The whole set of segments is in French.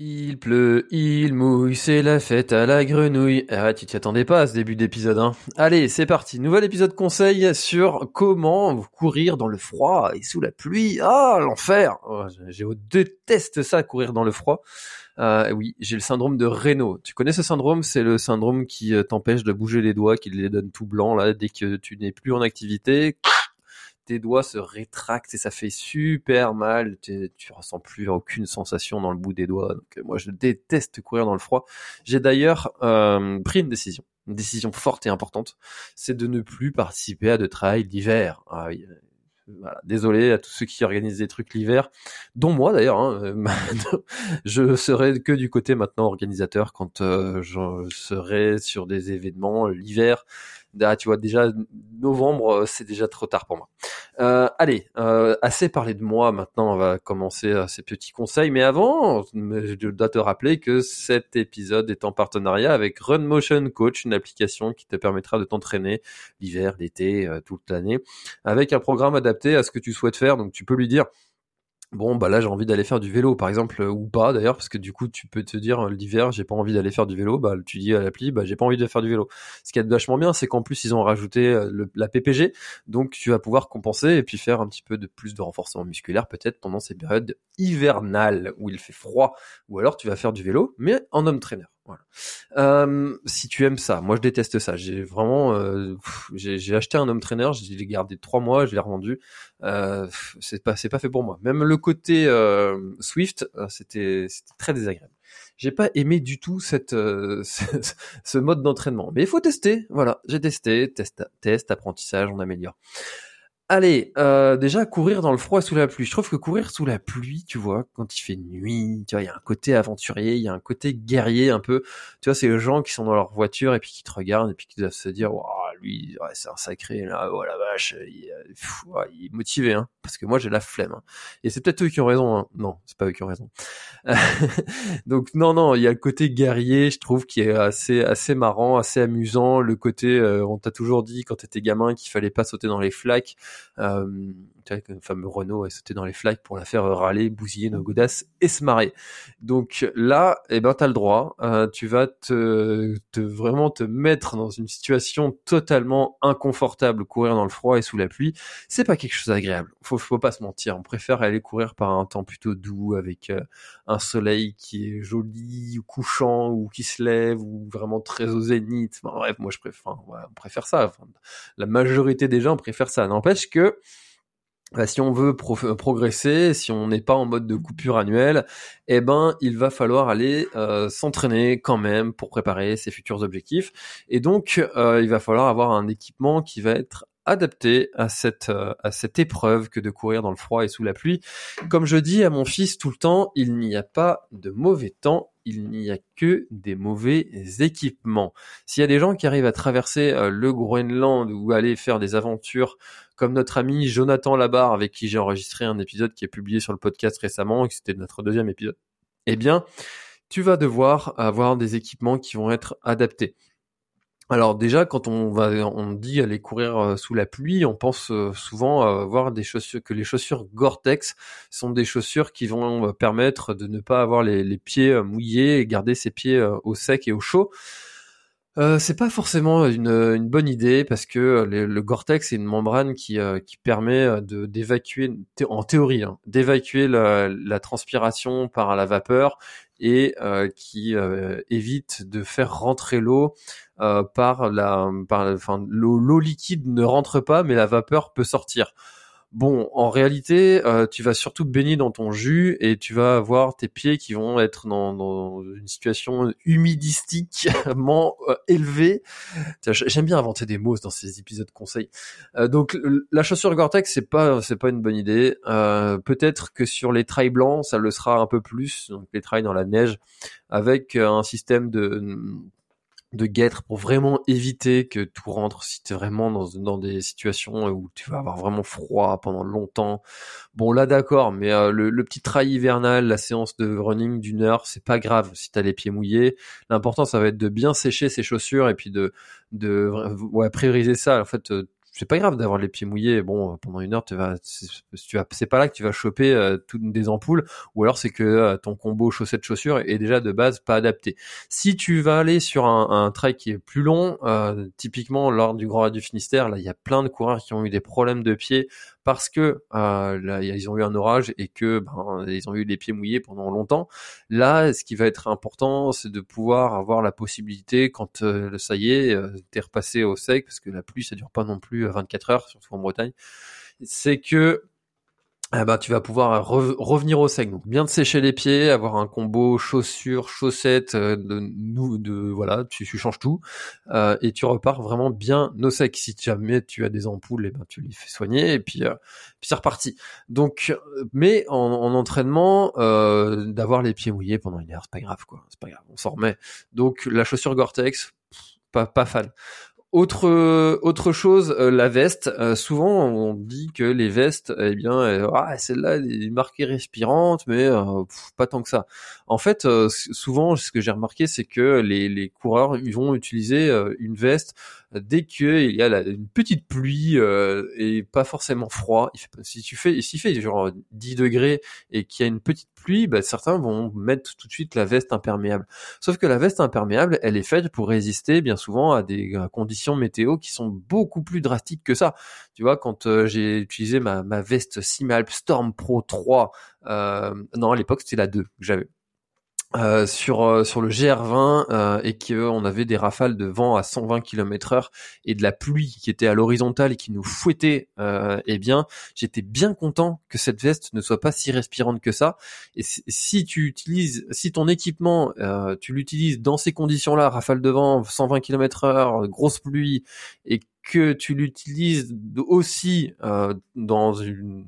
Il pleut, il mouille, c'est la fête à la grenouille. Arrête, tu t'y attendais pas à ce début d'épisode, hein. Allez, c'est parti. Nouvel épisode conseil sur comment courir dans le froid et sous la pluie. Ah, l'enfer! Oh, je déteste ça, courir dans le froid. Euh, oui, j'ai le syndrome de Raynaud. Tu connais ce syndrome? C'est le syndrome qui euh, t'empêche de bouger les doigts, qui les donne tout blancs là dès que tu n'es plus en activité tes doigts se rétractent et ça fait super mal. Tu ressens plus aucune sensation dans le bout des doigts. Donc euh, moi je déteste courir dans le froid. J'ai d'ailleurs euh, pris une décision, une décision forte et importante, c'est de ne plus participer à de trail d'hiver. Ah voilà. Désolé à tous ceux qui organisent des trucs l'hiver, dont moi d'ailleurs. Hein, je serai que du côté maintenant organisateur quand euh, je serai sur des événements l'hiver tu vois, déjà novembre, euh, c'est déjà trop tard pour moi. Euh, allez, euh, assez parlé de moi. Maintenant, on va commencer euh, ces petits conseils. Mais avant, je dois te rappeler que cet épisode est en partenariat avec Run Motion Coach, une application qui te permettra de t'entraîner l'hiver, l'été, toute l'année, avec un programme adapté à ce que tu souhaites faire. Donc, tu peux lui dire Bon, bah là, j'ai envie d'aller faire du vélo, par exemple, ou pas d'ailleurs, parce que du coup, tu peux te dire l'hiver, j'ai pas envie d'aller faire du vélo. Bah, tu dis à l'appli, bah, j'ai pas envie de faire du vélo. Ce qui est vachement bien, c'est qu'en plus, ils ont rajouté euh, la PPG, donc tu vas pouvoir compenser et puis faire un petit peu de plus de renforcement musculaire, peut-être pendant ces périodes hivernales où il fait froid, ou alors tu vas faire du vélo, mais en homme trainer. Voilà. Euh, si tu aimes ça, moi je déteste ça. J'ai vraiment, euh, j'ai acheté un home trainer, je l'ai gardé trois mois, je l'ai revendu. Euh, c'est pas, c'est pas fait pour moi. Même le côté euh, Swift, euh, c'était, très désagréable. J'ai pas aimé du tout cette, euh, ce mode d'entraînement. Mais il faut tester. Voilà, j'ai testé, test, test, apprentissage, on améliore. Allez, euh, déjà courir dans le froid sous la pluie. Je trouve que courir sous la pluie, tu vois, quand il fait nuit, tu vois, il y a un côté aventurier, il y a un côté guerrier un peu. Tu vois, c'est les gens qui sont dans leur voiture et puis qui te regardent et puis qui doivent se dire, waouh, lui, c'est un sacré, là, oh la vache, il, il est motivé, hein, parce que moi j'ai la flemme. Hein. Et c'est peut-être eux qui ont raison. Hein. Non, c'est pas eux qui ont raison. Donc non, non, il y a le côté guerrier, je trouve, qui est assez, assez marrant, assez amusant. Le côté, euh, on t'a toujours dit quand t'étais gamin qu'il fallait pas sauter dans les flaques. Euh, le fameux Renault a sauté dans les flaques pour la faire râler, bousiller nos godasses et se marrer. Donc là, eh ben, t'as le droit. Euh, tu vas te, te, vraiment te mettre dans une situation totalement inconfortable, courir dans le froid et sous la pluie. C'est pas quelque chose d'agréable. Faut, faut pas se mentir. On préfère aller courir par un temps plutôt doux avec euh, un soleil qui est joli ou couchant ou qui se lève ou vraiment très au zénith. bref, moi je préfère, on préfère ça. la majorité des gens préfèrent ça. N'empêche que bah, si on veut euh, progresser, si on n'est pas en mode de coupure annuelle, eh ben il va falloir aller euh, s'entraîner quand même pour préparer ses futurs objectifs. Et donc euh, il va falloir avoir un équipement qui va être adapté à cette à cette épreuve que de courir dans le froid et sous la pluie. Comme je dis à mon fils tout le temps, il n'y a pas de mauvais temps, il n'y a que des mauvais équipements. S'il y a des gens qui arrivent à traverser le Groenland ou aller faire des aventures comme notre ami Jonathan Labarre, avec qui j'ai enregistré un épisode qui est publié sur le podcast récemment, et c'était notre deuxième épisode, eh bien, tu vas devoir avoir des équipements qui vont être adaptés. Alors déjà, quand on va, on dit aller courir euh, sous la pluie, on pense euh, souvent avoir des chaussures, que les chaussures Gore-Tex sont des chaussures qui vont euh, permettre de ne pas avoir les, pieds mouillés et garder ses pieds au sec et au chaud. Euh, c'est pas forcément une, bonne idée parce que euh, le, Gore-Tex est une membrane qui, euh, permet de d'évacuer, en théorie, hein, d'évacuer la, transpiration par la vapeur et qui évite de faire rentrer l'eau par la, par, enfin l'eau liquide ne rentre pas mais la vapeur peut sortir. Bon, en réalité, euh, tu vas surtout baigner dans ton jus et tu vas avoir tes pieds qui vont être dans, une situation humidistiquement euh, élevée. J'aime bien inventer des mots dans ces épisodes conseils. Euh, donc la chaussure Gore-Tex, c'est pas c'est pas une bonne idée. Peut-être que sur les trails blancs, ça le sera un peu plus. Donc les trails dans la neige, avec un système de de guêtre pour vraiment éviter que tout rentre si tu es vraiment dans, dans des situations où tu vas avoir vraiment froid pendant longtemps. Bon là d'accord, mais euh, le, petit trail hivernal, la séance de running d'une heure, c'est pas grave si tu as les pieds mouillés. L'important ça va être de bien sécher ses chaussures et puis de de ouais, prioriser ça. En fait, euh, c'est pas grave d'avoir les pieds mouillés. Bon, pendant une heure, tu vas, c'est pas là que tu vas choper euh, toutes des ampoules, ou alors c'est que euh, ton combo chaussettes chaussures est déjà de base pas adapté. Si tu vas aller sur un, un trail qui est plus long, euh, typiquement lors du Grand Raid du Finistère, là, il y a plein de coureurs qui ont eu des problèmes de pieds parce que euh, ils ont eu un orage et que ben, ils ont eu les pieds mouillés pendant longtemps. Là, ce qui va être important, c'est de pouvoir avoir la possibilité, quand euh, ça y est, euh, t'es au sec, parce que la pluie, ça dure pas non plus 24 heures, surtout en Bretagne, c'est que eh ben, tu vas pouvoir revenir au sec. Donc bien de sécher les pieds, avoir un combo chaussures, chaussettes, euh, de, de voilà, tu, changes tout euh, et tu repars vraiment bien au sec. Si jamais tu as des ampoules, eh ben tu les fais soigner et puis euh, puis c'est reparti. Donc, mais en, en entraînement, d'avoir les pieds mouillés pendant une heure, c'est pas grave quoi, c'est pas grave, on s'en remet. Donc la chaussure Gore-Tex, pas, pas fan. Autre autre chose, euh, la veste. Euh, souvent, on dit que les vestes, eh bien, euh, ah, celle-là, elle est marquée respirante, mais pas tant que ça. En fait, souvent, ce que j'ai remarqué, c'est que les, les coureurs ils vont utiliser une veste dès qu'il y a une petite pluie et pas forcément froid. si tu fais, s'il fait genre 10 degrés et qu'il y a une petite pluie, bah, certains vont mettre tout de suite la veste imperméable. Sauf que la veste imperméable, elle est faite pour résister bien souvent à des conditions météo qui sont beaucoup plus drastiques que ça. Tu vois, quand euh, j'ai utilisé ma, ma veste Simalp Storm Pro 3, euh, non à l'époque c'était la 2 que j'avais. Euh, sur euh, sur le GR20 euh, et qu'on avait des rafales de vent à 120 km/h et de la pluie qui était à l'horizontale et qui nous fouettait eh bien j'étais bien content que cette veste ne soit pas si respirante que ça. Et si, tu utilises si ton équipement tu l'utilises dans ces conditions-là rafale de vent 120 km/h grosse pluie et que tu l'utilises aussi dans une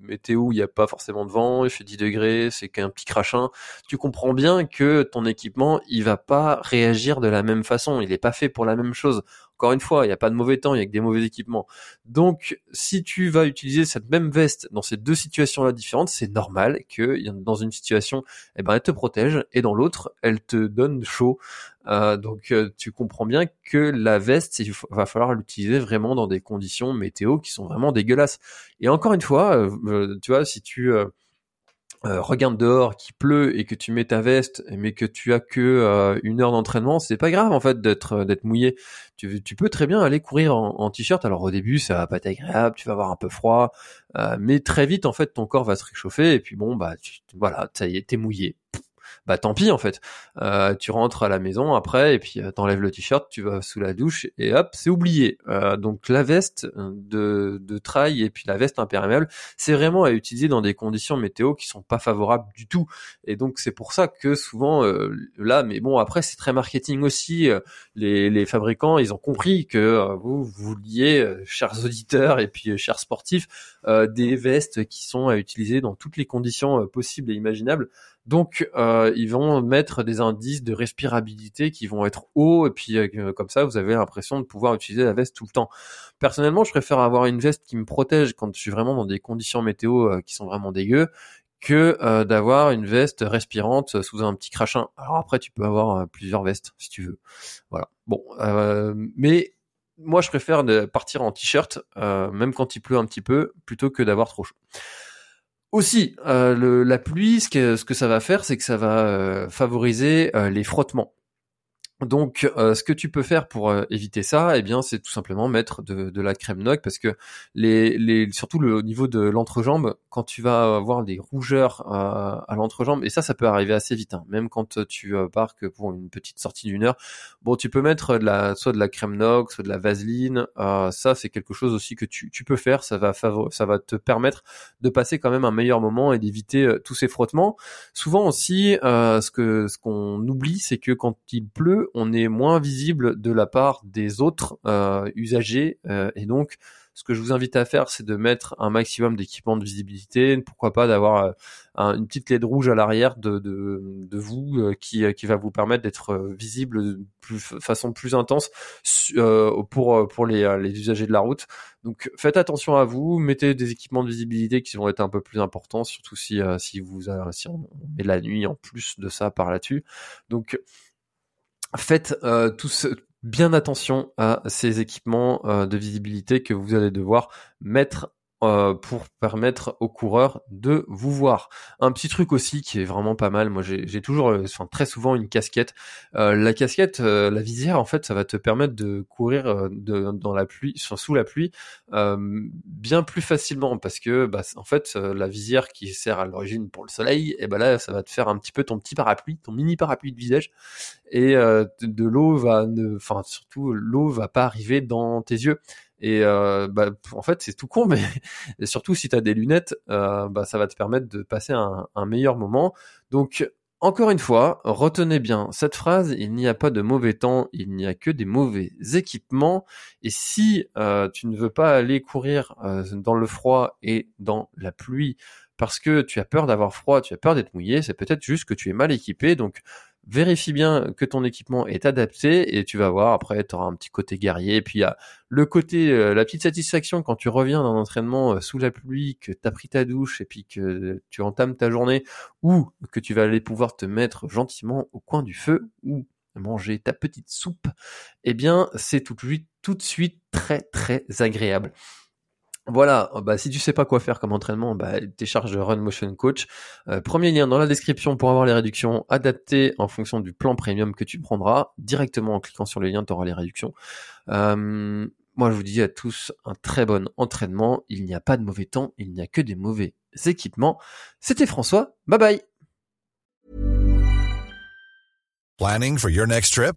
météo où il n'y a pas forcément de vent, il fait 10 degrés, c'est qu'un petit crachin, tu comprends bien que ton équipement, il va pas réagir de la même façon, il n'est pas fait pour la même chose. Encore une fois, il n'y a pas de mauvais temps, il y a que des mauvais équipements. Donc, si tu vas utiliser cette même veste dans ces deux situations-là différentes, c'est normal que dans une situation, eh ben, elle te protège et dans l'autre, elle te donne chaud. Euh, donc, euh, tu comprends bien que la veste, il va falloir l'utiliser vraiment dans des conditions météo qui sont vraiment dégueulasses. Et encore une fois, euh, tu vois, si tu euh, regarde dehors, qu'il pleut et que tu mets ta veste, mais que tu as que euh, une heure d'entraînement, c'est pas grave en fait d'être euh, d'être mouillé. Tu, tu peux très bien aller courir en, t-shirt. Alors au début, ça va pas être agréable, tu vas avoir un peu froid, mais très vite en fait ton corps va se réchauffer et puis bon bah voilà, ça y est, t'es mouillé bah tant pis en fait. Euh, tu rentres à la maison après et puis euh, t'enlèves le t-shirt, tu vas sous la douche et hop, c'est oublié. Euh, donc la veste de, de trail et puis la veste imperméable, c'est vraiment à utiliser dans des conditions météo qui sont pas favorables du tout. Et donc c'est pour ça que souvent là, mais bon après c'est très marketing aussi. les, les fabricants, ils ont compris que vous vouliez, chers auditeurs et puis chers sportifs, des vestes qui sont à utiliser dans toutes les conditions possibles et imaginables. Donc, euh, ils vont mettre des indices de respirabilité qui vont être hauts, et puis euh, comme ça, vous avez l'impression de pouvoir utiliser la veste tout le temps. Personnellement, je préfère avoir une veste qui me protège quand je suis vraiment dans des conditions météo euh, qui sont vraiment dégueu, que d'avoir une veste respirante sous un petit crachin. Alors après, tu peux avoir plusieurs vestes si tu veux. Voilà. Bon, mais moi, je préfère partir en t-shirt, même quand il pleut un petit peu, plutôt que d'avoir trop chaud. Aussi, euh, la pluie, ce que, ce que ça va faire, c'est que ça va euh, favoriser euh, les frottements. Donc, euh, ce que tu peux faire pour euh, éviter ça, eh bien, c'est tout simplement mettre de, de la crème Nog parce que les, les, surtout le au niveau de l'entrejambe, quand tu vas avoir des rougeurs euh, à l'entrejambe, et ça, ça peut arriver assez vite, hein, même quand tu pars que pour une petite sortie d'une heure. Bon, tu peux mettre de la, soit de la crème Nog, soit de la vaseline. ça, c'est quelque chose aussi que tu, tu peux faire. Ça va ça va te permettre de passer quand même un meilleur moment et d'éviter tous ces frottements. Souvent aussi, ce que ce qu'on oublie, c'est que quand il pleut on est moins visible de la part des autres euh, usagers euh, et donc ce que je vous invite à faire, c'est de mettre un maximum d'équipements de visibilité. Pourquoi pas d'avoir euh, une petite LED rouge à l'arrière de, de, vous qui, qui va vous permettre d'être visible de plus, façon plus intense pour, pour les, les usagers de la route. Donc faites attention à vous, mettez des équipements de visibilité qui vont être un peu plus importants, surtout si, si, vous, si on met la nuit en plus de ça par là-dessus. Donc faites euh, tous bien attention à ces équipements euh, de visibilité que vous allez devoir mettre euh, pour permettre aux coureurs de vous voir. Un petit truc aussi qui est vraiment pas mal, moi j'ai toujours, euh, enfin très souvent une casquette. Euh, la casquette, la visière, en fait, ça va te permettre de courir de, dans la pluie, sous la pluie, bien plus facilement parce que, bah, en fait, la visière qui sert à l'origine pour le soleil, et ben là, ça va te faire un petit peu ton petit parapluie, ton mini parapluie de visage, et de l'eau va, enfin surtout l'eau va pas arriver dans tes yeux. Et euh, bah, en fait, c'est tout con, mais surtout si tu as des lunettes, euh, bah, ça va te permettre de passer un, meilleur moment. Donc, encore une fois, retenez bien cette phrase, il n'y a pas de mauvais temps, il n'y a que des mauvais équipements. Et si euh, tu ne veux pas aller courir euh, dans le froid et dans la pluie parce que tu as peur d'avoir froid, tu as peur d'être mouillé, c'est peut-être juste que tu es mal équipé. Donc, vérifie bien que ton équipement est adapté et tu vas voir après tu auras un petit côté guerrier. Et puis il le côté euh, la petite satisfaction quand tu reviens d'un entraînement euh, sous la pluie que tu as pris ta douche et puis que tu entames ta journée ou que tu vas aller pouvoir te mettre gentiment au coin du feu ou manger ta petite soupe eh bien c'est tout de suite très très agréable voilà, bah, si tu sais pas quoi faire comme entraînement, bah, télécharge Run Motion Coach. Euh, premier lien dans la description pour avoir les réductions adaptées en fonction du plan premium que tu prendras. Directement en cliquant sur les liens, tu auras les réductions. Euh, moi, je vous dis à tous un très bon entraînement. Il n'y a pas de mauvais temps, il n'y a que des mauvais équipements. C'était François. Bye bye. Planning for your next trip?